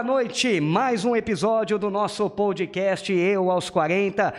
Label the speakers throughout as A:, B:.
A: Boa noite. Mais um episódio do nosso podcast Eu aos 40,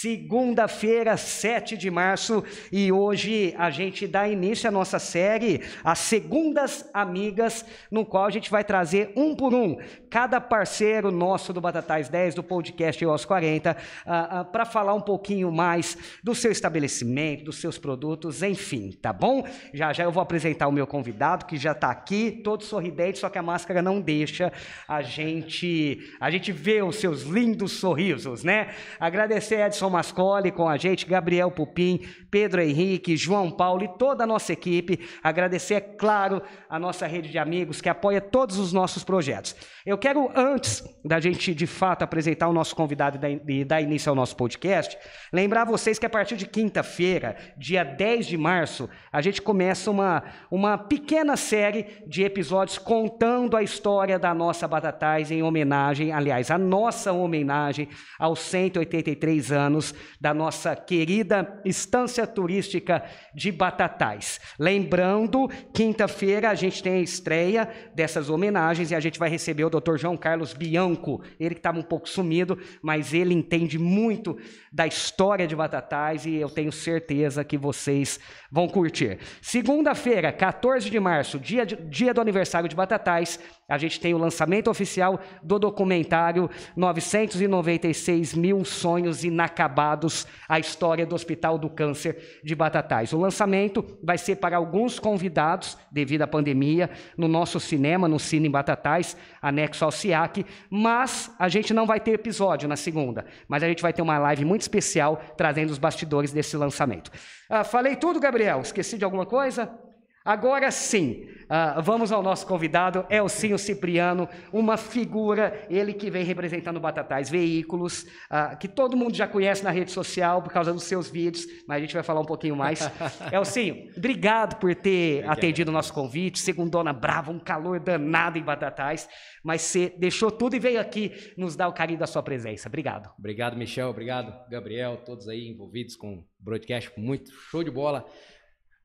A: segunda-feira, 7 de março, e hoje a gente dá início à nossa série As Segundas Amigas, no qual a gente vai trazer um por um cada parceiro nosso do Batatais 10 do podcast Eu aos 40 uh, uh, para falar um pouquinho mais do seu estabelecimento, dos seus produtos, enfim, tá bom? Já já eu vou apresentar o meu convidado que já está aqui, todo sorridente, só que a máscara não deixa a gente a gente ver os seus lindos sorrisos, né? Agradecer a Edson Mascoli com a gente, Gabriel Pupim, Pedro Henrique, João Paulo e toda a nossa equipe. Agradecer, é claro, a nossa rede de amigos que apoia todos os nossos projetos. Eu quero, antes da gente de fato apresentar o nosso convidado e dar início ao nosso podcast, lembrar vocês que a partir de quinta-feira, dia 10 de março, a gente começa uma, uma pequena série de episódios contando a história da nossa Batatais em homenagem, aliás, a nossa homenagem aos 183 anos da nossa querida estância turística de Batatais. Lembrando, quinta-feira a gente tem a estreia dessas homenagens e a gente vai receber o Dr. João Carlos Bianco, ele que estava um pouco sumido, mas ele entende muito da história de Batatais e eu tenho certeza que vocês vão curtir. Segunda-feira, 14 de março, dia, de, dia do aniversário de Batatais, a gente tem o lançamento oficial do documentário 996 mil sonhos inacabados, a história do Hospital do Câncer de Batatais. O lançamento vai ser para alguns convidados, devido à pandemia, no nosso cinema, no Cine Batatais, anexo ao SIAC, mas a gente não vai ter episódio na segunda, mas a gente vai ter uma live muito especial trazendo os bastidores desse lançamento. Ah, falei tudo, Gabriel? Esqueci de alguma coisa? Agora sim, uh, vamos ao nosso convidado, Elcinho Cipriano, uma figura, ele que vem representando Batatais Veículos, uh, que todo mundo já conhece na rede social por causa dos seus vídeos, mas a gente vai falar um pouquinho mais. Elcinho, obrigado por ter obrigado. atendido o nosso convite, segundona brava, um calor danado em Batatais, mas você deixou tudo e veio aqui nos dar o carinho da sua presença. Obrigado.
B: Obrigado, Michel, obrigado, Gabriel, todos aí envolvidos com o broadcast, muito show de bola.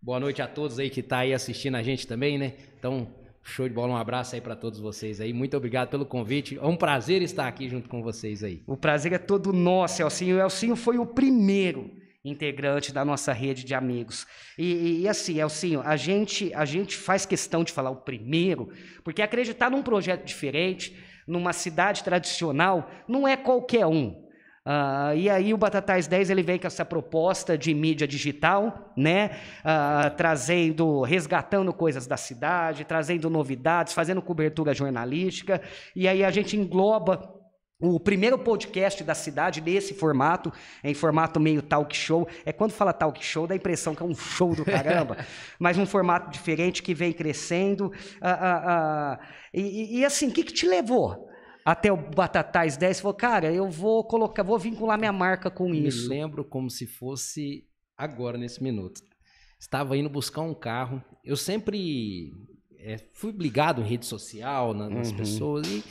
B: Boa noite a todos aí que tá aí assistindo a gente também, né? Então, show de bola, um abraço aí para todos vocês aí. Muito obrigado pelo convite. É um prazer estar aqui junto com vocês aí.
A: O prazer é todo nosso, Elcinho. O Elcinho foi o primeiro integrante da nossa rede de amigos. E, e, e, assim, Elcinho, a gente, a gente faz questão de falar o primeiro, porque acreditar num projeto diferente, numa cidade tradicional, não é qualquer um. Uh, e aí o Batatais 10 ele vem com essa proposta de mídia digital, né? Uh, trazendo, resgatando coisas da cidade, trazendo novidades, fazendo cobertura jornalística. E aí a gente engloba o primeiro podcast da cidade nesse formato, em formato meio talk show. É quando fala talk show, dá a impressão que é um show do caramba, mas um formato diferente que vem crescendo. Uh, e, e, assim, o que, que te levou? Até o Batatais 10 falou, cara, eu vou colocar, vou vincular minha marca com
B: Me
A: isso.
B: Me lembro como se fosse agora, nesse minuto. Estava indo buscar um carro. Eu sempre é, fui ligado em rede social, na, nas uhum. pessoas, e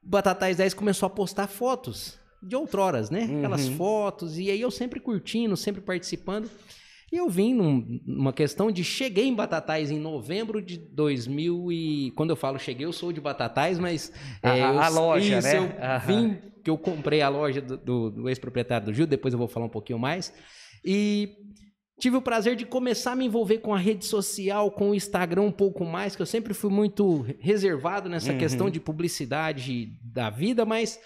B: Batatais 10 começou a postar fotos de outroras, né? Aquelas uhum. fotos, e aí eu sempre curtindo, sempre participando. E eu vim num, numa questão de cheguei em Batatais em novembro de 2000 e quando eu falo cheguei eu sou de Batatais, mas
A: a,
B: é,
A: eu, a loja,
B: isso,
A: né?
B: Eu Aham. vim que eu comprei a loja do, do, do ex-proprietário do Gil, depois eu vou falar um pouquinho mais. E tive o prazer de começar a me envolver com a rede social, com o Instagram um pouco mais, que eu sempre fui muito reservado nessa uhum. questão de publicidade da vida, mas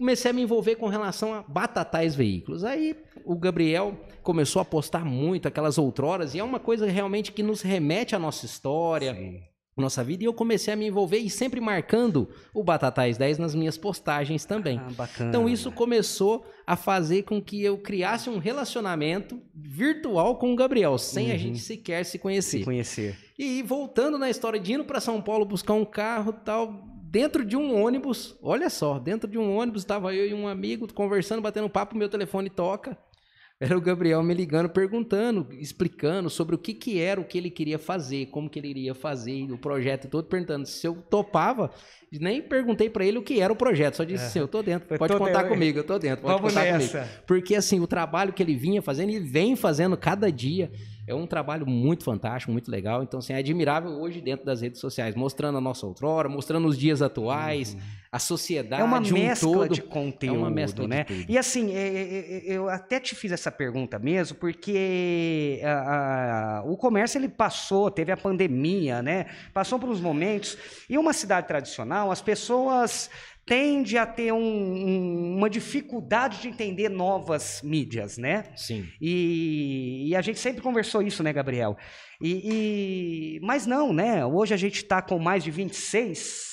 B: comecei a me envolver com relação a batatais veículos. Aí o Gabriel começou a postar muito aquelas outroras, e é uma coisa realmente que nos remete à nossa história, Sim. nossa vida, e eu comecei a me envolver e sempre marcando o Batatais 10 nas minhas postagens também.
A: Ah,
B: então isso começou a fazer com que eu criasse um relacionamento virtual com o Gabriel, sem uhum. a gente sequer se conhecer.
A: Se conhecer.
B: E voltando na história de indo para São Paulo buscar um carro tal, dentro de um ônibus, olha só, dentro de um ônibus estava eu e um amigo conversando, batendo papo, meu telefone toca. Era o Gabriel me ligando, perguntando, explicando sobre o que, que era o que ele queria fazer, como que ele iria fazer, o projeto todo, perguntando se eu topava. Nem perguntei para ele o que era o projeto, só disse é. assim, eu tô dentro, pode contar dentro. comigo, eu tô dentro, pode
A: Vamos
B: contar
A: nessa.
B: comigo. Porque assim, o trabalho que ele vinha fazendo, ele vem fazendo cada dia. É um trabalho muito fantástico, muito legal. Então, assim, é admirável hoje dentro das redes sociais, mostrando a nossa outrora, mostrando os dias atuais, uhum. a sociedade,
A: é uma
B: um
A: mescla
B: todo.
A: de conteúdo, é uma mescla né? De e assim, é, é, é, eu até te fiz essa pergunta mesmo, porque a, a, o comércio ele passou, teve a pandemia, né? Passou por uns momentos. E uma cidade tradicional, as pessoas tende a ter um, um, uma dificuldade de entender novas mídias, né?
B: Sim.
A: E, e a gente sempre conversou isso, né, Gabriel? E, e mas não, né? Hoje a gente está com mais de 26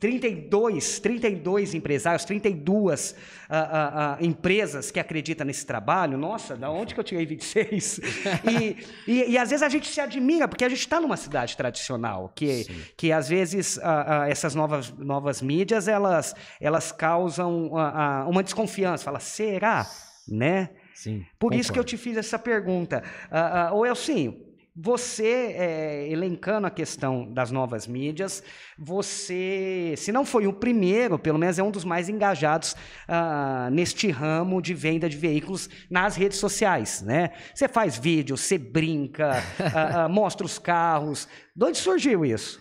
A: 32, 32 empresários, 32 uh, uh, uh, empresas que acreditam nesse trabalho. Nossa, da onde que eu tirei 26? e, e, e às vezes a gente se admira, porque a gente está numa cidade tradicional, que, que às vezes ah, ah, essas novas, novas mídias, elas, elas causam ah, uma desconfiança. Fala, será? Né?
B: Sim,
A: Por concordo. isso que eu te fiz essa pergunta. Uh, uh, ou Elcinho, você, é, elencando a questão das novas mídias, você, se não foi o primeiro, pelo menos é um dos mais engajados uh, neste ramo de venda de veículos nas redes sociais, né? Você faz vídeo, você brinca, uh, uh, mostra os carros. De onde surgiu isso?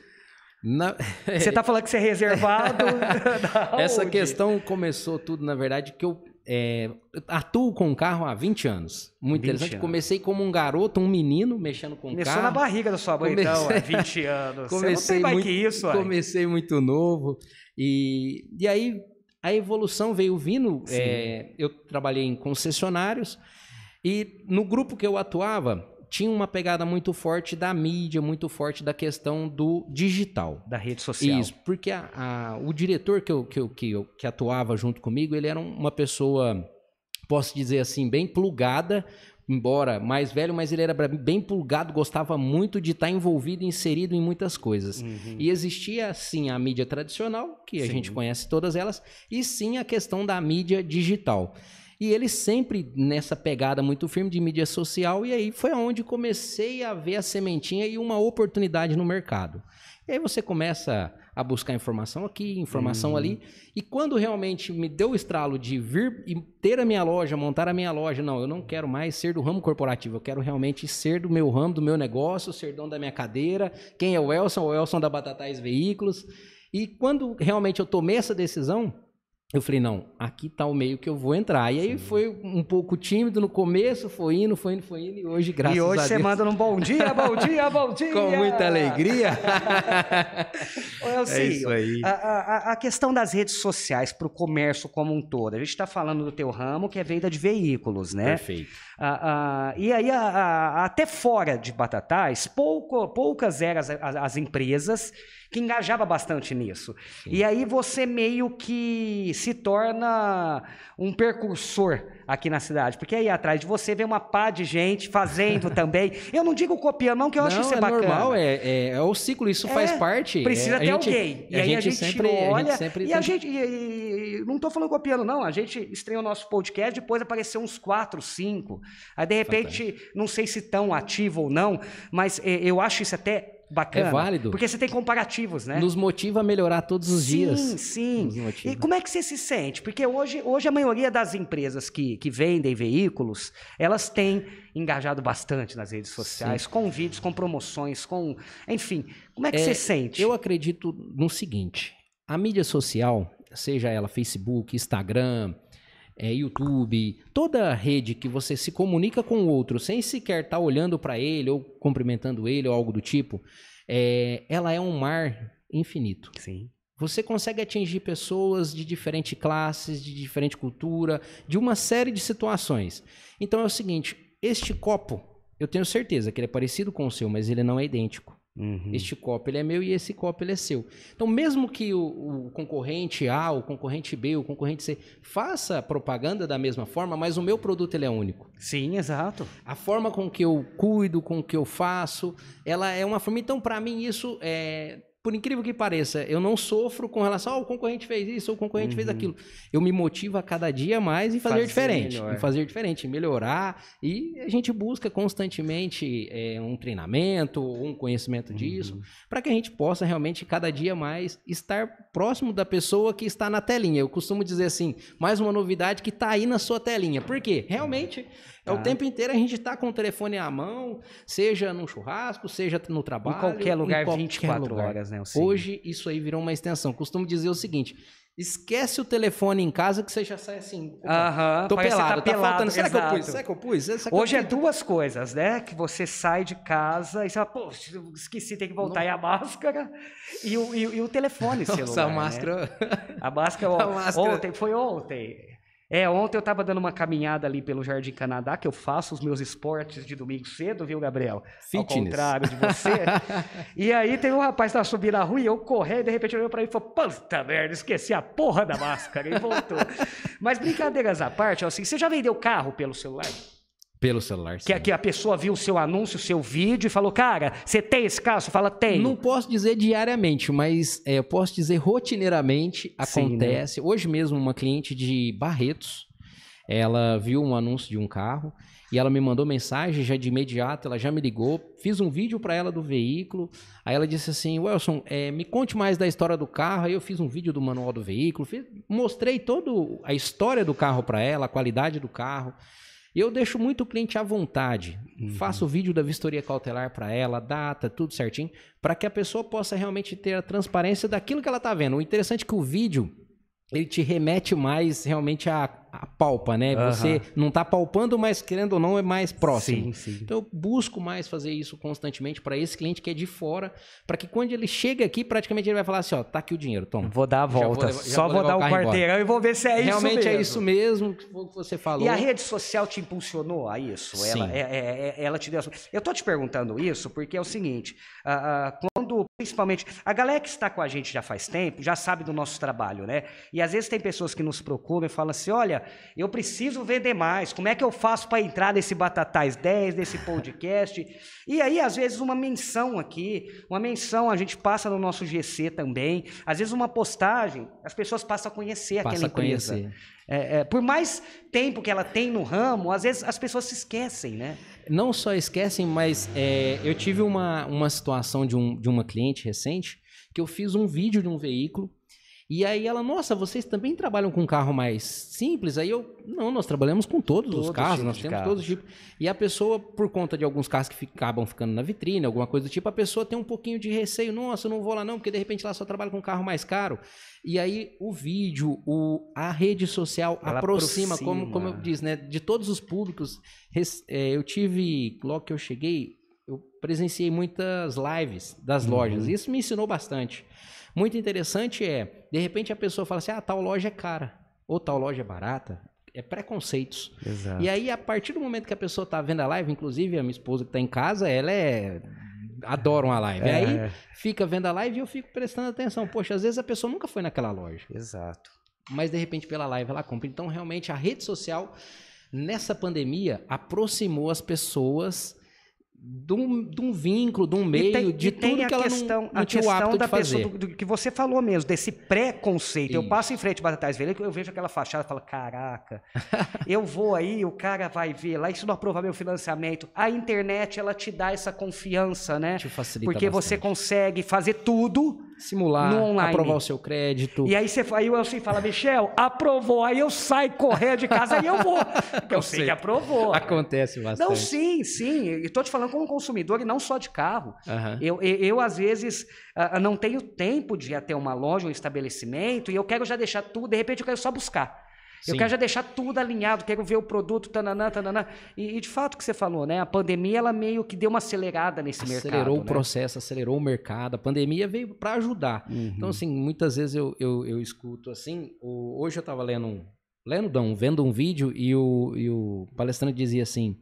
A: Na... Você está falando que você é reservado?
B: Essa questão começou tudo, na verdade, que eu é, atuo com carro há 20 anos. Muito 20 interessante. Anos. Comecei como um garoto, um menino, mexendo com
A: Começou
B: carro.
A: Começou na barriga da sua mãe, comecei... então, há 20 anos.
B: comecei
A: mais
B: muito,
A: que isso,
B: Comecei muito novo. E, e aí a evolução veio vindo. É, eu trabalhei em concessionários e no grupo que eu atuava, tinha uma pegada muito forte da mídia, muito forte da questão do digital.
A: Da rede social.
B: Isso, porque a, a, o diretor que, eu, que, eu, que, eu, que atuava junto comigo, ele era uma pessoa, posso dizer assim, bem plugada, embora mais velho, mas ele era bem plugado, gostava muito de estar envolvido, inserido em muitas coisas. Uhum. E existia, sim, a mídia tradicional, que a sim. gente conhece todas elas, e sim a questão da mídia digital. E ele sempre nessa pegada muito firme de mídia social, e aí foi onde comecei a ver a sementinha e uma oportunidade no mercado. E aí você começa a buscar informação aqui, informação uhum. ali, e quando realmente me deu o estralo de vir e ter a minha loja, montar a minha loja, não, eu não quero mais ser do ramo corporativo, eu quero realmente ser do meu ramo, do meu negócio, ser dono da minha cadeira. Quem é o Elson? O Elson da Batatais Veículos. E quando realmente eu tomei essa decisão, eu falei, não, aqui tá o meio que eu vou entrar. E aí Sim. foi um pouco tímido no começo, foi indo, foi indo, foi indo, e hoje, graças a Deus...
A: E hoje você manda um bom dia, bom dia, bom dia!
B: Com muita alegria!
A: Eu, é isso aí. A, a, a questão das redes sociais para o comércio como um todo. A gente está falando do teu ramo, que é venda de veículos, né?
B: Perfeito.
A: Ah, e aí, até fora de Batatais, pouco, poucas eram as, as empresas que engajava bastante nisso. Sim. E aí você meio que se torna um percursor aqui na cidade, porque aí atrás de você vem uma pá de gente fazendo também. Eu não digo copiando, não, que eu
B: não,
A: acho isso
B: é,
A: é bacana.
B: normal, é, é, é o ciclo, isso é, faz parte.
A: Precisa
B: é,
A: ter gente, alguém. E aí a gente,
B: sempre,
A: olha,
B: a gente sempre
A: e a gente, e, e, não estou falando copiando, não. A gente estreou o nosso podcast, depois apareceu uns quatro, cinco. Aí de repente, Fantástico. não sei se tão ativo ou não, mas é, eu acho isso até bacana.
B: É válido.
A: Porque você tem comparativos, né?
B: Nos motiva a melhorar todos os
A: sim,
B: dias.
A: Sim, sim. E como é que você se sente? Porque hoje, hoje a maioria das empresas que, que vendem veículos, elas têm engajado bastante nas redes sociais, sim. com vídeos, com promoções, com. Enfim, como é que é, você sente?
B: Eu acredito no seguinte: a mídia social, seja ela Facebook, Instagram, é, YouTube, toda rede que você se comunica com o outro sem sequer estar tá olhando para ele ou cumprimentando ele ou algo do tipo, é, ela é um mar infinito.
A: Sim.
B: Você consegue atingir pessoas de diferentes classes, de diferente cultura, de uma série de situações. Então é o seguinte: este copo, eu tenho certeza que ele é parecido com o seu, mas ele não é idêntico. Uhum. Este copo ele é meu e esse copo ele é seu. Então, mesmo que o, o, concorrente A, o concorrente B, o concorrente C faça propaganda da mesma forma, mas o meu produto ele é único.
A: Sim, exato.
B: A forma com que eu cuido, com que eu faço, ela é uma forma. Então, para mim, isso é por incrível que pareça, eu não sofro com relação ao oh, concorrente fez isso, ou o concorrente uhum. fez aquilo. Eu me motivo a cada dia mais em fazer, fazer diferente, melhor. em fazer diferente, melhorar e a gente busca constantemente é, um treinamento, um conhecimento uhum. disso, para que a gente possa realmente cada dia mais estar próximo da pessoa que está na telinha. Eu costumo dizer assim, mais uma novidade que está aí na sua telinha. Por quê? Realmente É o
A: Tá.
B: tempo inteiro a gente tá com o telefone à mão, seja num churrasco, seja no
A: Em
B: trabalho.
A: qualquer lugar,
B: qualquer
A: 24
B: lugar.
A: horas, né?
B: Hoje isso aí virou uma extensão. Costumo dizer o seguinte: esquece o telefone em casa que você já sai assim.
A: Aham,
B: Tô
A: que
B: pelado,
A: tá
B: tá faltando. Será que pus? Será que eu pus? Será que
A: Hoje
B: eu
A: é
B: pus?
A: duas coisas, né? Que você sai de casa e você fala, pô, esqueci, tem que voltar. E a máscara e o, e, o- e o telefone celular.
B: Nossa, a
A: né?
B: máscara.
A: A máscara,
B: A máscara.
A: ontem, foi ontem. É, ontem eu tava dando uma caminhada ali pelo Jardim Canadá, que eu faço os meus esportes de domingo cedo, viu, Gabriel? Ao
B: Fitness.
A: contrário de você. e aí tem um rapaz que tava subindo a rua e eu correndo, de repente olhou pra mim e falou, puta merda, esqueci a porra da máscara e voltou. Mas brincadeiras à parte, assim, você já vendeu carro pelo celular?
B: Pelo celular.
A: Que,
B: sim.
A: que a pessoa viu o seu anúncio, o seu vídeo e falou, cara, você tem esse carro? Você fala, tem.
B: Não posso dizer diariamente, mas é, eu posso dizer rotineiramente
A: Sim, né?
B: acontece. Hoje mesmo, uma cliente de Barretos, ela viu um anúncio de um carro e ela me mandou mensagem já de imediato, ela já me ligou, fiz um vídeo para ela do veículo, aí ela disse assim, Wilson, é, me conte mais da história do carro, aí eu fiz um vídeo do manual do veículo, fiz- mostrei toda a história do carro para ela, a qualidade do carro, eu deixo muito o cliente à vontade. Faço o vídeo da vistoria cautelar para ela, data, tudo certinho, para que a pessoa possa realmente ter a transparência daquilo que ela está vendo. O interessante é que o vídeo ele te remete mais realmente à, à palpa, né?
A: Aham.
B: Você não está palpando, mas querendo ou não é mais próximo.
A: Sim, sim.
B: Então eu busco mais fazer isso constantemente para esse cliente que é de fora, para que quando ele chega aqui, praticamente ele vai falar assim, ó, tá aqui o dinheiro, toma.
A: Vou dar a
B: vou
A: volta.
B: já
A: Só
B: vou
A: vou, dar
B: o
A: o
B: embora.
A: quarteirão e vou ver se é
B: realmente
A: isso mesmo.
B: é isso mesmo que você falou.
A: E a rede social te impulsionou a isso? Ela,
B: Sim.
A: é- é- é- ela te deu. Eu tô te perguntando isso porque é o seguinte: ah, ah, quando, principalmente, a galera que está com a gente já faz tempo já sabe do nosso trabalho, né? E às vezes tem pessoas que nos procuram e falam assim: olha, eu preciso vender mais, como é que eu faço para entrar nesse Batatais 10, nesse podcast? E aí, às vezes, uma menção aqui, uma menção, a gente passa no nosso GC também, às vezes uma postagem, as pessoas passam a conhecer
B: Passa
A: aquela empresa.
B: conhecer.
A: É, é, por mais tempo que ela tem no ramo, às vezes as pessoas se esquecem, né?
B: Não só esquecem, mas é, eu tive uma, uma situação de, um, de uma cliente recente que eu fiz um vídeo de um veículo e aí ela, nossa, vocês também trabalham com carro mais simples? Aí eu, não, nós trabalhamos com todos,
A: Todos
B: os
A: os
B: carros, nós temos
A: carros.
B: todos os tipos. E a pessoa, por conta de alguns carros que acabam ficando na vitrine, alguma coisa do tipo, a pessoa tem um pouquinho de receio, nossa, eu não vou lá não, porque de repente lá só trabalha com um carro mais caro. E aí o vídeo, o, a rede social
A: Ela
B: aproxima, como, como eu
A: aproxima.
B: disse, né, de todos os públicos. Res- é, eu tive, logo que eu cheguei, eu presenciei muitas lives das
A: Uhum.
B: lojas. Isso me ensinou bastante. Muito interessante é, de repente a pessoa fala assim, ah, tal loja é cara, ou tal loja é barata. É preconceitos.
A: Exato.
B: E aí, a partir do momento que a pessoa tá vendo a live, inclusive a minha esposa que tá em casa, ela é. Adora uma live.
A: É,
B: aí
A: é.
B: fica vendo a live e eu fico prestando atenção. Poxa, às vezes a pessoa nunca foi naquela loja
A: Exato.
B: mas de repente pela live ela compra. Então, realmente, a rede social, nessa pandemia, aproximou as pessoas de um, de um vínculo, de um meio,
A: tem,
B: de tudo que ela
A: questão,
B: não, não
A: a
B: tinha o
A: questão
B: hábito
A: da
B: de fazer.
A: pessoa do, do que você falou mesmo, desse preconceito. Eu
B: Isso.
A: passo em frente Batatais Velho, eu vejo aquela fachada e falo, caraca, eu vou aí, o cara vai ver lá, isso não aprovar meu financiamento. A internet, ela te dá essa confiança, né?
B: Te facilita
A: Porque você
B: bastante.
A: consegue fazer tudo
B: Simular,
A: no online.
B: aprovar o seu crédito.
A: E aí, você, aí o Elcio fala, Michel, aprovou. Aí eu saio correndo de casa, aí eu vou. Porque eu sei que aprovou.
B: Acontece bastante.
A: Não, sim, sim. E tô te falando como consumidor e não só de carro.
B: Aham.
A: Eu, eu, eu, às vezes, não tenho tempo de ir até uma loja, um estabelecimento, e eu quero já deixar tudo, de repente eu quero só buscar. Eu
B: Sim.
A: quero já deixar tudo alinhado, quero ver o produto, tananã, tananã. E, e de fato o que você falou, né? A pandemia, ela meio que deu uma acelerada nesse mercado.
B: acelerou o
A: né?
B: processo, acelerou o mercado. A pandemia veio para ajudar.
A: Uhum.
B: Então, assim, muitas vezes eu, eu, eu escuto assim. o- hoje eu estava lendo um. Lendo, não, vendo um vídeo e o, e o palestrante dizia assim: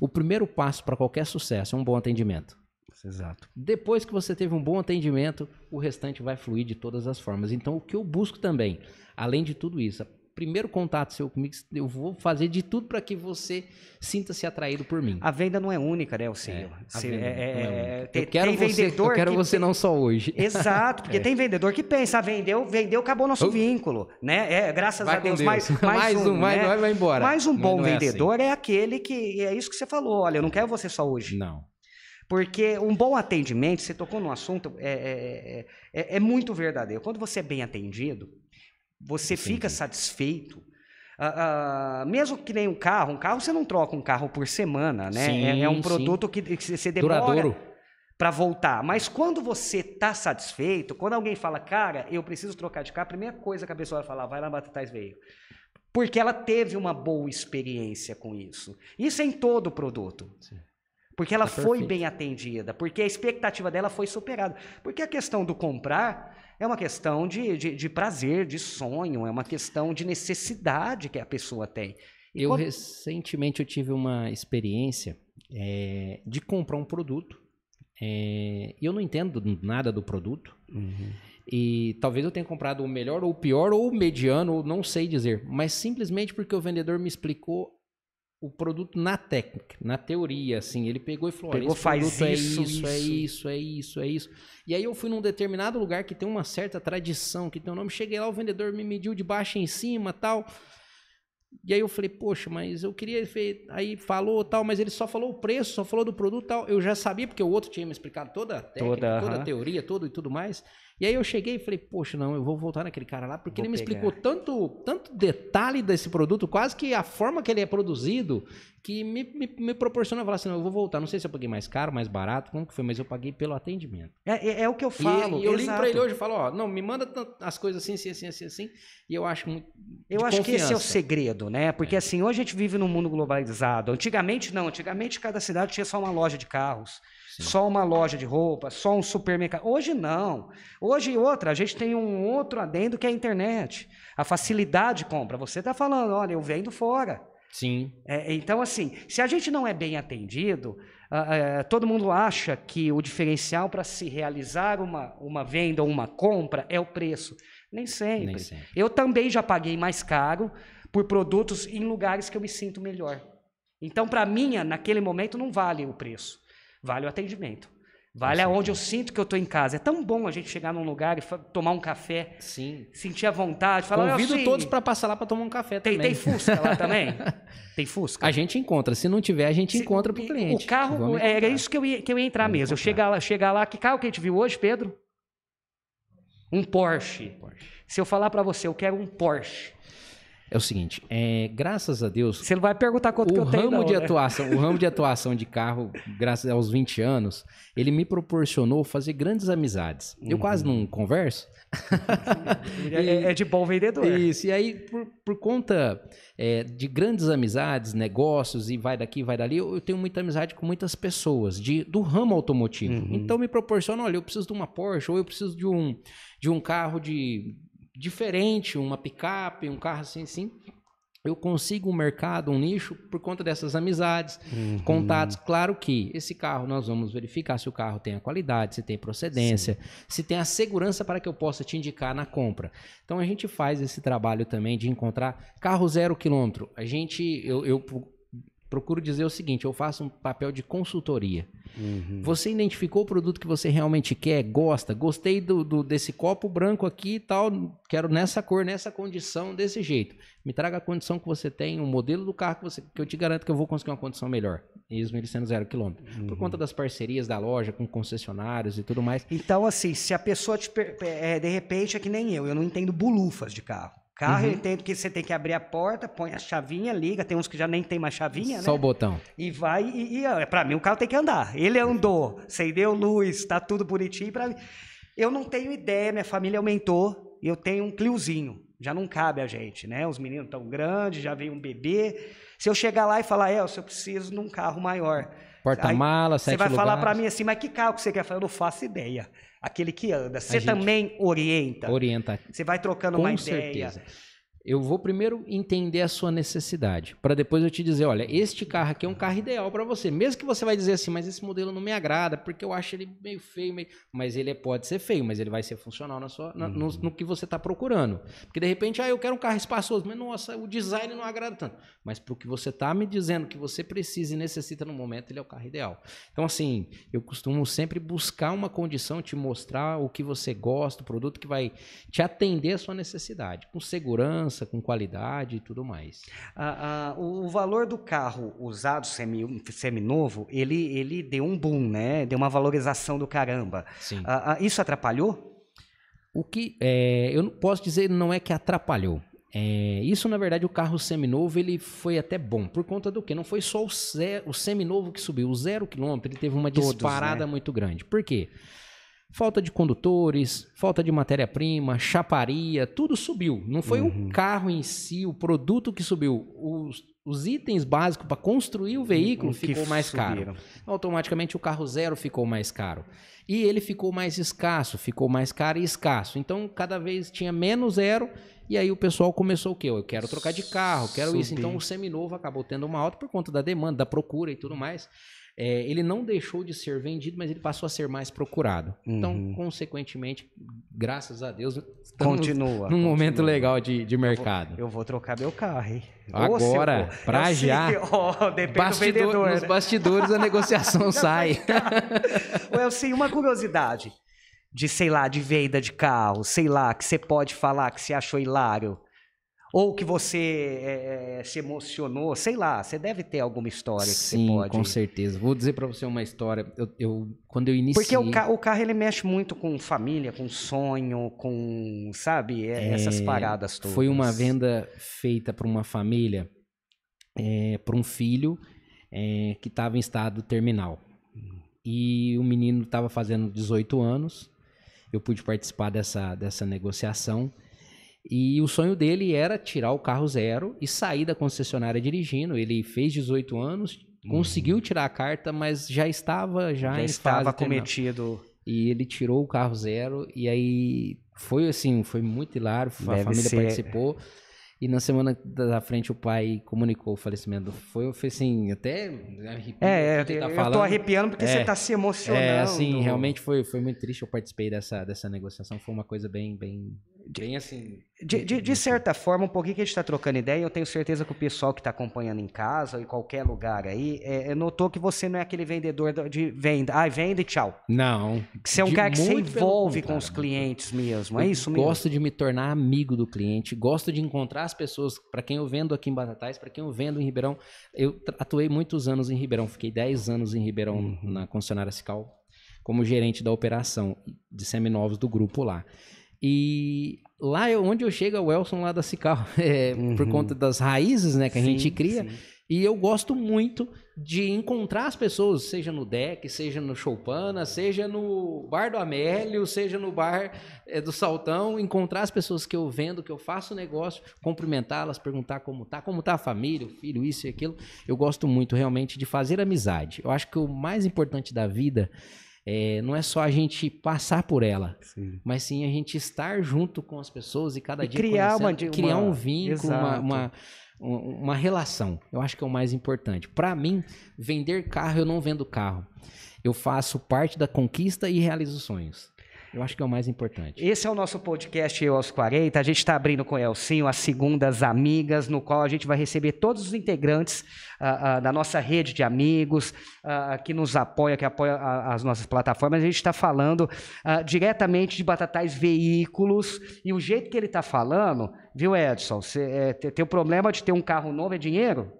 B: o primeiro passo para qualquer sucesso é um bom atendimento.
A: Exato.
B: Depois que você teve um bom atendimento, o restante vai fluir de todas as formas. Então, o que eu busco também, além de tudo isso, primeiro contato seu comigo, eu vou fazer de tudo para que você sinta-se atraído por mim.
A: A venda não é única, né, Alceu?
B: a
A: Você-
B: venda
A: é-
B: é
A: é-
B: única.
A: tem,
B: eu quero
A: tem
B: você, eu quero
A: que
B: você não só hoje.
A: Exato, porque
B: É.
A: tem vendedor que pensa, ah, vendeu, vendeu, acabou nosso
B: Oh.
A: vínculo, né? É, graças
B: Vai
A: a Deus,
B: Deus.
A: mais, mais,
B: Mais
A: um,
B: vai-
A: né?
B: vai- embora.
A: Mas um bom
B: é assim.
A: vendedor é aquele que, é isso que você falou, olha, eu não quero você só hoje.
B: Não.
A: Porque um bom atendimento, você tocou num assunto, é, é, é- é muito verdadeiro. Quando você é bem atendido, você
B: Entendi.
A: fica satisfeito. ah, ah, mesmo que nem um carro, um carro você não troca um carro por semana, né?
B: Sim,
A: é, é um
B: sim.
A: produto que, que você demora
B: Duradouro.
A: para voltar. Mas quando você tá satisfeito, quando alguém fala, cara, eu preciso trocar de carro, a primeira coisa que a pessoa vai falar, vai lá na Batatais Veio. Porque ela teve uma boa experiência com isso. Isso é em todo produto.
B: Sim.
A: Porque ela
B: Tá
A: foi bem atendida, porque a expectativa dela foi superada. Porque a questão do comprar é uma questão de, de, de prazer, de sonho, é uma questão de necessidade que a pessoa tem. E
B: Eu
A: quando-
B: recentemente eu tive uma experiência é, de comprar um produto é, e eu não entendo nada do produto
A: Uhum.
B: e talvez eu tenha comprado o melhor ou o pior ou o mediano ou não sei dizer, mas simplesmente porque o vendedor me explicou o produto na técnica, na teoria, assim, ele pegou e falou,
A: Pegou, faz
B: produto é
A: isso,
B: isso, é
A: isso.
B: isso, é isso, é isso. E aí eu fui num determinado lugar que tem uma certa tradição, que tem um nome, cheguei lá, o vendedor me mediu de baixo em cima, tal. E aí eu falei, poxa, mas eu queria. Aí falou tal, mas ele só falou o preço, só falou do produto tal. Eu já sabia, porque o outro tinha me explicado toda a técnica,
A: Toda,
B: toda, a teoria, tudo e tudo mais. E aí eu cheguei e falei, poxa, não, eu vou voltar naquele cara lá, porque
A: Vou
B: ele me
A: pegar.
B: explicou tanto, tanto detalhe desse produto, quase que a forma que ele é produzido, que me, me, me proporciona falar assim, não, eu vou voltar. Não sei se eu paguei mais caro, mais barato, como que foi, mas eu paguei pelo atendimento.
A: É, é- é o que eu
B: E-
A: falo.
B: E, eu ligo pra ele hoje e falo, ó, não, me manda as coisas assim, assim, assim, assim, assim. E eu acho muito.
A: Eu acho que esse é o
B: confiança.
A: segredo, né? Porque assim, hoje a gente vive num mundo globalizado. Antigamente não, antigamente cada cidade tinha só uma loja de carros,
B: Sim.
A: só uma loja de roupa, só um supermercado. Hoje não. Hoje outra, a gente tem um outro adendo que é a internet. A facilidade de compra. Você está falando, olha, eu vendo fora.
B: Sim.
A: É, então, assim, se a gente não é bem atendido, ah, é, todo mundo acha que o diferencial para se realizar uma, uma venda ou uma compra é o preço. Nem sempre.
B: Nem sempre.
A: Eu também já paguei mais caro por produtos em lugares que eu me sinto melhor. Então, para mim, naquele momento, não vale o preço. Vale o atendimento. Vale aonde eu sinto que eu estou em casa. É tão bom a gente chegar num lugar e tomar um café,
B: Sim.
A: sentir a vontade, falar.
B: Convido
A: assim,
B: todos para passar lá para tomar um café
A: Tem,
B: também.
A: tem Fusca lá também? Tem Fusca?
B: A gente encontra. Se não tiver, a gente
A: Se-
B: encontra pro
A: e
B: cliente.
A: O carro,
B: Vamos
A: era isso que eu ia, que eu ia entrar
B: Vamos
A: mesmo. Eu
B: encontrar.
A: chegar lá, chegar lá, que carro que a gente viu hoje, Pedro? Um Porsche. Se eu falar para você, eu quero um Porsche.
B: É o seguinte, é, graças a Deus,
A: Você não vai perguntar quanto que
B: o
A: eu tenho,
B: ramo
A: não,
B: de
A: né?
B: atuação, o ramo de atuação de carro, graças aos 20 anos, ele me proporcionou fazer grandes amizades. Eu
A: Uhum.
B: quase não converso.
A: É, é de bom vendedor.
B: Isso, e aí, por, por conta é, de grandes amizades, negócios, e vai daqui, vai dali, eu, eu tenho muita amizade com muitas pessoas de, do ramo automotivo.
A: Uhum.
B: Então me proporciona, olha, eu preciso de uma Porsche, ou eu preciso de um, de um carro de diferente, uma picape, um carro assim, assim. Eu consigo um mercado, um nicho, por conta dessas amizades,
A: Uhum.
B: contatos. Claro que esse carro nós vamos verificar se o carro tem a qualidade, se tem procedência, se tem a segurança para que eu possa te indicar na compra. Então a gente faz esse trabalho também de encontrar carro zero quilômetro. A gente, eu, eu procuro dizer o seguinte: eu faço um papel de consultoria.
A: Uhum.
B: Você identificou o produto que você realmente quer, gosta, gostei do, do- desse copo branco aqui e tal, quero nessa cor, nessa condição, desse jeito. Me traga a condição que você tem, o modelo do carro que, você, que eu te garanto que eu vou conseguir uma condição melhor. Mesmo ele sendo zero quilômetro. Por conta das parcerias da loja com concessionários e tudo mais.
A: Então, assim, se a pessoa te. é, de repente, é que nem eu, eu não entendo bulufas de carro. Carro, eu
B: Uhum.
A: entendo que você tem que abrir a porta, põe a chavinha, liga, tem uns que já nem tem mais chavinha,
B: Só
A: né?
B: o botão.
A: E vai, e, e ó, pra mim o carro tem que andar. Ele andou, acendeu luz, tá tudo bonitinho pra mim. Eu não tenho ideia, minha família aumentou e eu tenho um Cliozinho. Já não cabe a gente, né? Os meninos tão grandes, já veio um bebê. Se eu chegar lá e falar, Elcio, eu preciso de um carro maior.
B: Porta-mala,
A: Você
B: sete
A: vai falar pra mim assim, mas que carro que você quer? Eu falo, eu não faço ideia. Aquele que anda. Você também orienta.
B: Orienta
A: Você vai trocando
B: Com
A: uma ideia.
B: certeza. Eu vou primeiro entender a sua necessidade, para depois eu te dizer, olha, este carro aqui é um carro ideal para você. Mesmo que você vai dizer assim, mas esse modelo não me agrada, porque eu acho ele meio feio, meio... mas ele pode ser feio, mas ele vai ser funcional na sua, na- no, no que você está procurando. Porque de repente, ah, eu quero um carro espaçoso, mas nossa, o design não agrada tanto. Mas para o que você está me dizendo que você precisa e necessita no momento, ele é o carro ideal. Então, assim, eu costumo sempre buscar uma condição, te mostrar o que você gosta, o produto que vai te atender a sua necessidade, com segurança, com qualidade e tudo mais.
A: Ah, ah, o, valor do carro usado semi, seminovo, ele, ele deu um boom, né? Deu uma valorização do caramba.
B: Sim.
A: Ah, isso atrapalhou?
B: O que é, eu não posso dizer não é que atrapalhou. É, isso, na verdade, o carro seminovo ele foi até bom. Por conta do quê? Não foi só o, zero, o seminovo que subiu. O zero quilômetro ele teve uma
A: Todos,
B: disparada
A: né?
B: muito grande. Por quê? Falta de condutores, falta de matéria-prima, chaparia, tudo subiu. Não foi
A: Uhum.
B: o carro em si, o produto que subiu. Os, os itens básicos para construir o veículo
A: O
B: ficou mais caro
A: subiram.
B: automaticamente o carro zero ficou mais caro. E ele ficou mais escasso, ficou mais caro e escasso. Então, cada vez tinha menos zero, e aí o pessoal começou o quê? Eu quero trocar de carro, quero isso. Então, o seminovo acabou tendo uma alta por conta da demanda, da procura e tudo mais. É, ele não deixou de ser vendido, mas ele passou a ser mais procurado. Então,
A: Uhum.
B: consequentemente, graças a Deus,
A: Continua.
B: num momento
A: continua.
B: legal de, de mercado.
A: Eu vou trocar meu carro, hein?
B: Agora,
A: seu-
B: pra
A: eu sei
B: já.
A: Ó, depende
B: Bastidor-
A: do vendedor.
B: nos
A: né?
B: bastidores a negociação sai.
A: Ô, Elcio, uma curiosidade de, sei lá, de venda de carro, sei lá, que você pode falar que você achou hilário. Ou que você é, é, se emocionou, sei lá, você deve ter alguma história que
B: Sim,
A: você pode.
B: com certeza. Vou dizer pra você uma história. Eu, eu- quando eu iniciei...
A: Porque o, ca- o carro ele mexe muito com família, com sonho, com, sabe, é- essas
B: É,
A: paradas todas.
B: Foi uma venda feita para uma família, para um filho é, que estava em estado terminal. E o menino estava fazendo 18 anos. Eu pude participar dessa, dessa negociação. E o sonho dele era tirar o carro zero e sair da concessionária dirigindo. Ele fez 18 anos, conseguiu tirar a carta, mas já estava já,
A: Uhum. já estava cometido.
B: E ele tirou o carro zero e aí foi assim, foi muito hilário, a
A: Deve
B: família
A: ser.
B: participou. E na semana da frente o pai comunicou o falecimento. Foi, foi assim, até arrepio
A: É, é,
B: de tá
A: eu tô
B: falando.
A: arrepiando porque
B: É.
A: você está se emocionando.
B: É, assim, realmente foi, foi muito triste. Eu participei dessa, dessa negociação. Foi uma coisa bem, bem, bem assim.
A: De, de, de certa forma, um pouquinho que a gente está trocando ideia, eu tenho certeza que o pessoal que está acompanhando em casa ou em qualquer lugar aí, é, é, notou que você não é aquele vendedor do- de venda. Ai, vende e tchau.
B: Não.
A: Que você é um cara que se envolve com os clientes mesmo. É isso mesmo?
B: Gosto de me tornar amigo do cliente, gosto de encontrar as pessoas, para quem eu vendo aqui em Batatais, para quem eu vendo em Ribeirão. Eu atuei muitos anos em Ribeirão, fiquei 10 anos em Ribeirão
A: Uhum.
B: na concessionária Cical, como gerente da operação de seminovos do grupo lá. E lá eu- onde eu chego é o Elson lá da Cical, é, por
A: Uhum.
B: conta das raízes né, que a gente
A: Sim,
B: cria.
A: sim.
B: E eu gosto muito de encontrar as pessoas, seja no deck, seja no Choupana, seja no bar do Amélio, seja no bar eh, do Saltão, encontrar as pessoas que eu vendo, que eu faço negócio, cumprimentá-las, perguntar como tá, como tá a família, o filho, isso e aquilo. Eu gosto muito realmente de fazer amizade. Eu acho que o mais importante da vida eh, não é só a gente passar por ela,
A: Sim.
B: mas sim a gente estar junto com as pessoas e cada
A: E
B: dia
A: criar uma-
B: criar
A: uma-
B: um vínculo, uma, uma, um- uma relação. Eu acho que é o mais importante. Para mim, vender carro, eu não vendo carro. Eu faço parte da conquista e realizo sonhos. Eu acho que é o mais importante.
A: Esse é o nosso podcast Eu aos 40. A gente está abrindo com o Elcinho as segundas amigas, no qual a gente vai receber todos os integrantes ah, ah, da nossa rede de amigos ah, que nos apoia, que apoia ah, as nossas plataformas. A gente está falando diretamente de Batatais Veículos. E o jeito que ele está falando, viu, Edson? Você é, te- tem o problema de ter um carro novo é dinheiro?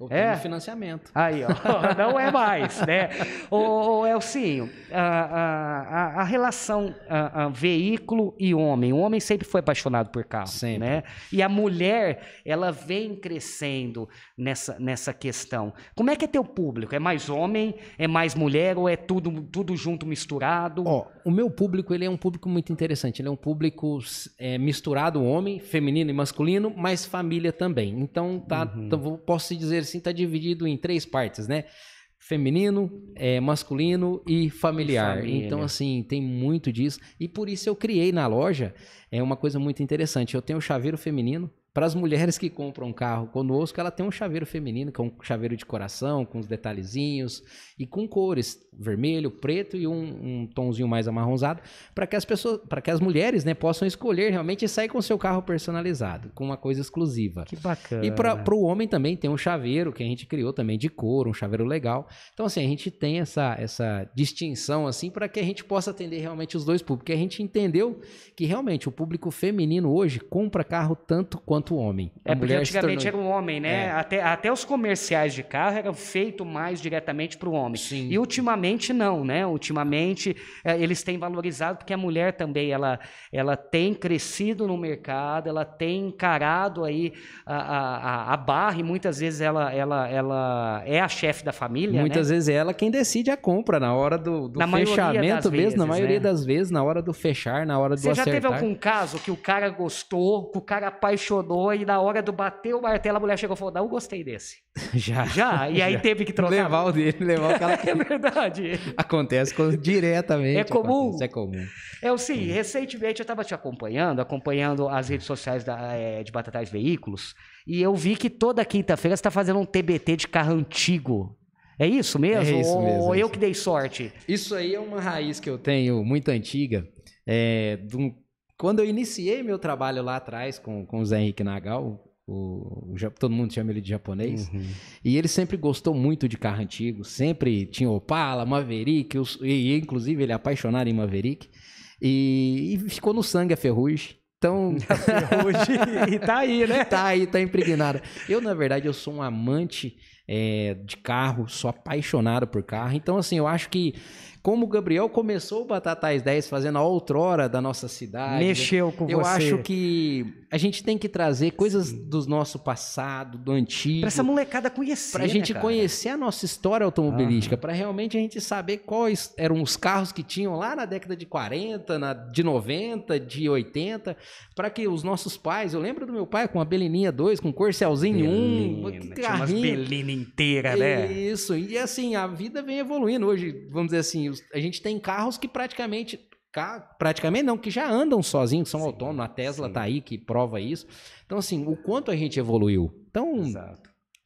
B: Ou
A: É?
B: tem financiamento.
A: Aí, ó, não é mais, né? Ô, ô Elcinho, a, a, a- relação a- a veículo e homem, o homem sempre foi apaixonado por carro,
B: Sempre.
A: né? E a mulher, ela vem crescendo nessa, nessa questão. Como é que é teu público? É mais homem, é mais mulher ou é tudo, tudo junto, misturado?
B: Ó, o meu público ele é um público muito interessante. Ele é um público é, misturado, homem, feminino e masculino, mas família também. Então, tá,
A: Uhum.
B: então, posso dizer assim, tá dividido em três partes, né? Feminino, é, masculino e familiar.
A: Família.
B: Então, assim, tem muito disso. E por isso eu criei na loja é uma coisa muito interessante. Eu tenho o chaveiro feminino. Para as mulheres que compram um carro conosco, ela tem um chaveiro feminino, que é um chaveiro de coração, com os detalhezinhos e com cores, vermelho, preto e um, um tomzinho mais amarronzado, para que as pessoas, para que as mulheres, né, possam escolher realmente e sair com seu carro personalizado, com uma coisa exclusiva.
A: Que bacana.
B: E para o homem também tem um chaveiro que a gente criou também de couro, um chaveiro legal. Então, assim, a gente tem essa, essa distinção, assim, para que a gente possa atender realmente os dois públicos. Porque a gente entendeu que realmente o público feminino hoje compra carro tanto quanto enquanto homem.
A: É porque antigamente tornou... era um homem, né? É. Até, até os comerciais de carro eram feitos mais diretamente para o homem.
B: Sim.
A: E ultimamente não, né? Ultimamente é, eles têm valorizado porque a mulher também ela, ela tem crescido no mercado, ela tem encarado aí a, a, a barra e muitas vezes ela, ela, ela é a chefe da família.
B: Muitas
A: né?
B: vezes é ela quem decide a compra na hora do, do fechamento mesmo, vezes, na maioria né? das vezes, na hora do fechar, na hora do
A: Você
B: acertar.
A: já teve algum caso que o cara gostou, que o cara apaixonou e na hora do bater o martelo a mulher chegou e falou: Não, eu gostei desse.
B: Já.
A: Já? E aí
B: já.
A: teve que trocar.
B: Levar o dele, levar o cara.
A: é verdade.
B: Acontece com, diretamente.
A: É comum.
B: Acontece, é comum.
A: É o sim, recentemente eu estava te acompanhando, acompanhando as redes sociais da, é, de Batatais Veículos, e eu vi que toda quinta-feira você está fazendo um TBT de carro antigo. É isso mesmo?
B: É isso mesmo.
A: Ou
B: é
A: eu
B: isso.
A: que dei sorte?
B: Isso aí é uma raiz que eu tenho muito antiga. É, um, quando eu iniciei meu trabalho lá atrás com, com o Zé Henrique Nagal, o, o, todo mundo chama ele de japonês, uhum. e ele sempre gostou muito de carro antigo, sempre tinha Opala, Maverick, os, e inclusive ele é apaixonado em Maverick, e, e ficou no sangue a ferrugem. Então,
A: ferrugem, e tá aí, né?
B: Tá aí, tá impregnado. Eu, na verdade, eu sou um amante é, de carro, sou apaixonado por carro. Então, assim, eu acho que como o Gabriel começou o Batatais 10 fazendo a outrora da nossa cidade.
A: Mexeu com
B: eu
A: você.
B: Eu acho que a gente tem que trazer coisas Sim. do nosso passado, do antigo.
A: Para essa molecada conhecer.
B: Para a gente
A: né,
B: conhecer a nossa história automobilística, uhum. para realmente a gente saber quais eram os carros que tinham lá na década de 40, na, de 90, de 80, para que os nossos pais, eu lembro do meu pai com a Belininha 2, com Corcelzinho 1,
A: que tinha umas Belina inteira, né?
B: Isso, e assim, a vida vem evoluindo hoje, vamos dizer assim, a gente tem carros que praticamente praticamente não, que já andam sozinhos, são sim, autônomos. A Tesla está aí que prova isso. Então, assim, o quanto a gente evoluiu. Então,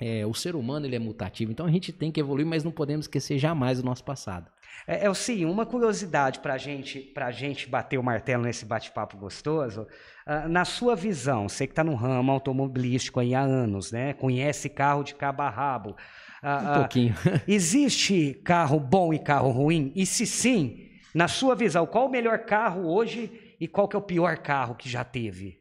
B: é, o ser humano ele é mutativo, então a gente tem que evoluir, mas não podemos esquecer jamais o nosso passado.
A: É, é sim, uma curiosidade para gente, a gente bater o martelo nesse bate-papo gostoso. Uh, na sua visão, você que está no ramo automobilístico aí há anos, né? Conhece carro de cabo a rabo.
B: Uh, um pouquinho.
A: Uh, existe carro bom e carro ruim? E se sim, na sua visão, qual o melhor carro hoje e qual que é o pior carro que já teve?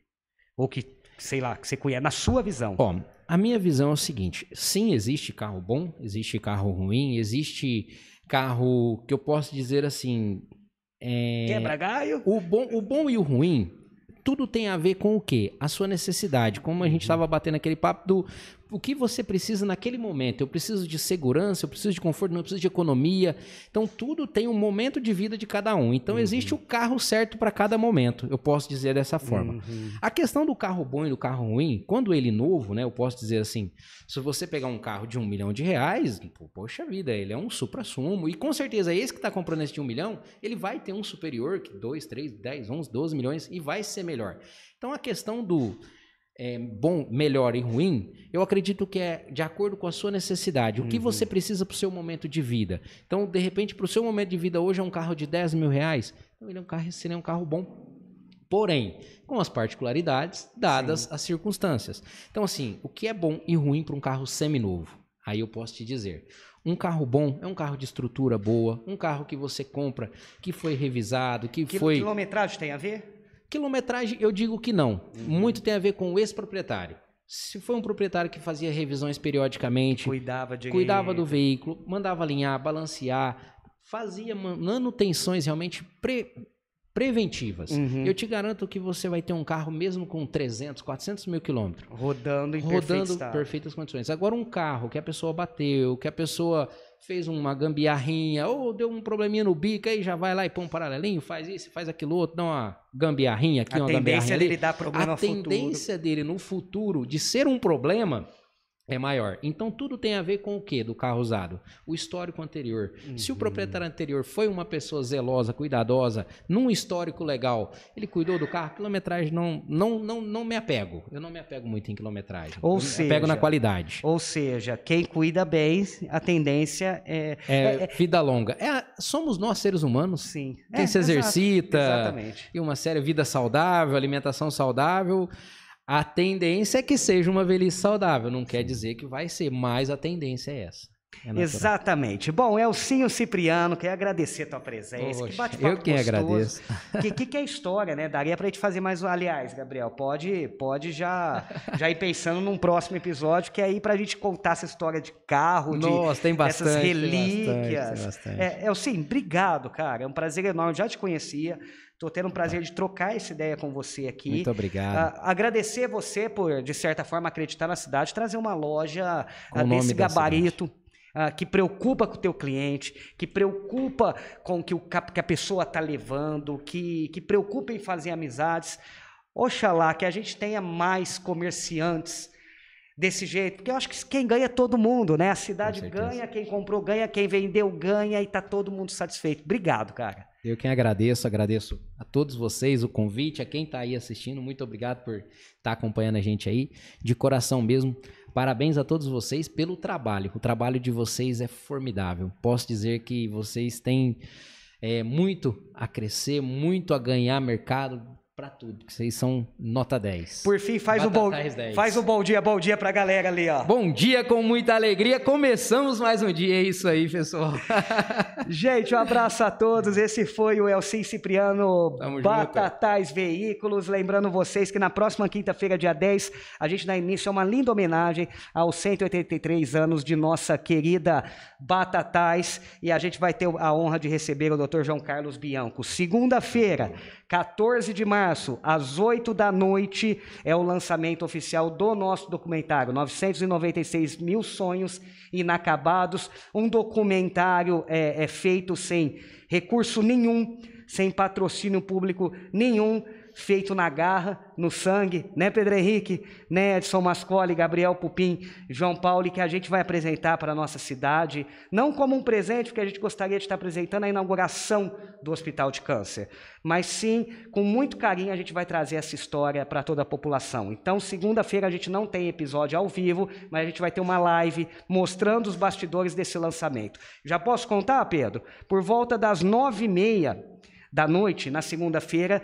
A: Ou que, sei lá, que você conhece, na sua visão?
B: Ó, a minha visão é o seguinte: sim, existe carro bom, existe carro ruim, existe carro que eu posso dizer assim. É...
A: Quebra galho?
B: O bom, o bom e o ruim, tudo tem a ver com o quê? A sua necessidade. Como a gente estava batendo aquele papo do o que você precisa naquele momento. Eu preciso de segurança, eu preciso de conforto, não eu preciso de economia. Então, tudo tem um momento de vida de cada um. Então, uhum. existe o carro certo para cada momento. Eu posso dizer dessa forma. Uhum. A questão do carro bom e do carro ruim, quando ele novo, né? Eu posso dizer assim: se você pegar um carro de um milhão de reais, poxa vida, ele é um supra-sumo. E com certeza, esse que está comprando esse de um milhão, ele vai ter um superior que 2, 3, 10, 11, 12 milhões e vai ser melhor. Então, a questão do é, bom, melhor e ruim, eu acredito que é de acordo com a sua necessidade. O que uhum. você precisa para o seu momento de vida. Então, de repente, para o seu momento de vida hoje é um carro de 10 mil reais. Então, ele é um carro, seria um carro bom. Porém, com as particularidades dadas Sim. as circunstâncias. Então, assim, o que é bom e ruim para um carro seminovo? Aí eu posso te dizer. Um carro bom é um carro de estrutura boa, um carro que você compra, que foi revisado, que
A: Quil
B: foi.
A: Quilometragem tem a ver?
B: Quilometragem, eu digo que não. Uhum. Muito tem a ver com o ex-proprietário. Se foi um proprietário que fazia revisões periodicamente,
A: cuidava, de...
B: cuidava do veículo, mandava alinhar, balancear, fazia manutenções realmente pre preventivas. Uhum. Eu te garanto que você vai ter um carro mesmo com 300, 400 mil quilômetros.
A: Rodando em
B: rodando perfeitas condições. Agora um carro que a pessoa bateu, que a pessoa fez uma gambiarrinha, ou deu um probleminha no bico, aí já vai lá e põe um paralelinho, faz isso, faz aquilo outro, dá uma gambiarrinha aqui,
A: a
B: uma
A: tendência dele
B: ali.
A: dar problema
B: A tendência
A: futuro.
B: dele no futuro de ser um problema é maior. Então tudo tem a ver com o que do carro usado? O histórico anterior. Uhum. Se o proprietário anterior foi uma pessoa zelosa, cuidadosa, num histórico legal, ele cuidou do carro, quilometragem não não não, não me apego. Eu não me apego muito em quilometragem.
A: Ou
B: eu
A: seja,
B: me apego na qualidade.
A: Ou seja, quem cuida bem, a tendência é
B: é, é, é vida longa. É, somos nós seres humanos.
A: Sim.
B: Quem
A: é,
B: se exercita,
A: exatamente.
B: e uma série vida saudável, alimentação saudável, a tendência é que seja uma velhice saudável, não quer dizer que vai ser, mas a tendência é essa.
A: É Exatamente. Bom, Elcinho Cipriano, quero agradecer a tua presença.
B: Poxa, que eu quem gostoso. agradeço.
A: O que, que, que, é história, né? Daria pra gente fazer mais um. Aliás, Gabriel, pode, pode já, já ir pensando num próximo episódio, que é aí pra gente contar essa história de carro,
B: Nossa,
A: de
B: tem bastante,
A: essas relíquias.
B: Tem bastante, tem bastante.
A: É, Elcinho, obrigado, cara. É um prazer enorme. Já te conhecia. Estou tendo um prazer de trocar essa ideia com você aqui.
B: Muito obrigado.
A: Uh, agradecer você por, de certa forma, acreditar na cidade, trazer uma loja uh, desse gabarito. Uh, que preocupa com o teu cliente, que preocupa com o que, o, que a pessoa está levando, que, que preocupa em fazer amizades. Oxalá que a gente tenha mais comerciantes desse jeito, porque eu acho que quem ganha é todo mundo, né? A cidade ganha, quem comprou ganha, quem vendeu ganha e tá todo mundo satisfeito. Obrigado, cara.
B: Eu quem agradeço, agradeço a todos vocês o convite, a quem está aí assistindo, muito obrigado por estar tá acompanhando a gente aí, de coração mesmo. Parabéns a todos vocês pelo trabalho. O trabalho de vocês é formidável. Posso dizer que vocês têm é, muito a crescer, muito a ganhar mercado para tudo, que vocês são nota 10.
A: Por fim, faz o bom, faz o bom dia, bom dia pra galera ali, ó.
B: Bom dia com muita alegria. Começamos mais um dia, é isso aí, pessoal.
A: Gente, um abraço a todos. Esse foi o Elci Cipriano Tamo Batatais junto. Veículos. Lembrando vocês que na próxima quinta-feira, dia 10, a gente dá início a uma linda homenagem aos 183 anos de nossa querida Batatais e a gente vai ter a honra de receber o Dr. João Carlos Bianco. Segunda-feira, 14 de março, às 8 da noite, é o lançamento oficial do nosso documentário, 996 mil sonhos inacabados. Um documentário é, é feito sem recurso nenhum, sem patrocínio público nenhum, feito na garra, no sangue, né, Pedro Henrique, né, Edson Mascoli, Gabriel Pupim, João Paulo, que a gente vai apresentar para a nossa cidade, não como um presente, porque a gente gostaria de estar apresentando a inauguração do Hospital de Câncer, mas sim, com muito carinho, a gente vai trazer essa história para toda a população. Então, segunda-feira a gente não tem episódio ao vivo, mas a gente vai ter uma live mostrando os bastidores desse lançamento. Já posso contar, Pedro? Por volta das nove e meia da noite, na segunda-feira,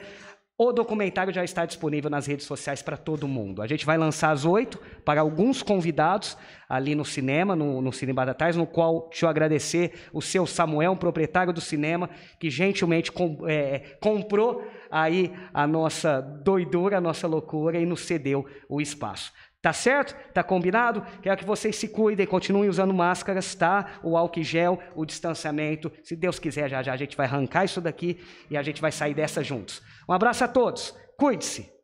A: o documentário já está disponível nas redes sociais para todo mundo. A gente vai lançar às oito para alguns convidados ali no cinema, no, no Cine Batatais, no qual deixa eu agradecer o seu Samuel, proprietário do cinema, que gentilmente com, é, comprou aí a nossa doidura, a nossa loucura e nos cedeu o espaço. Tá certo? Tá combinado? Quero que vocês se cuidem, continuem usando máscaras, tá? O álcool gel, o distanciamento. Se Deus quiser, já já a gente vai arrancar isso daqui e a gente vai sair dessa juntos. Um abraço a todos. Cuide-se.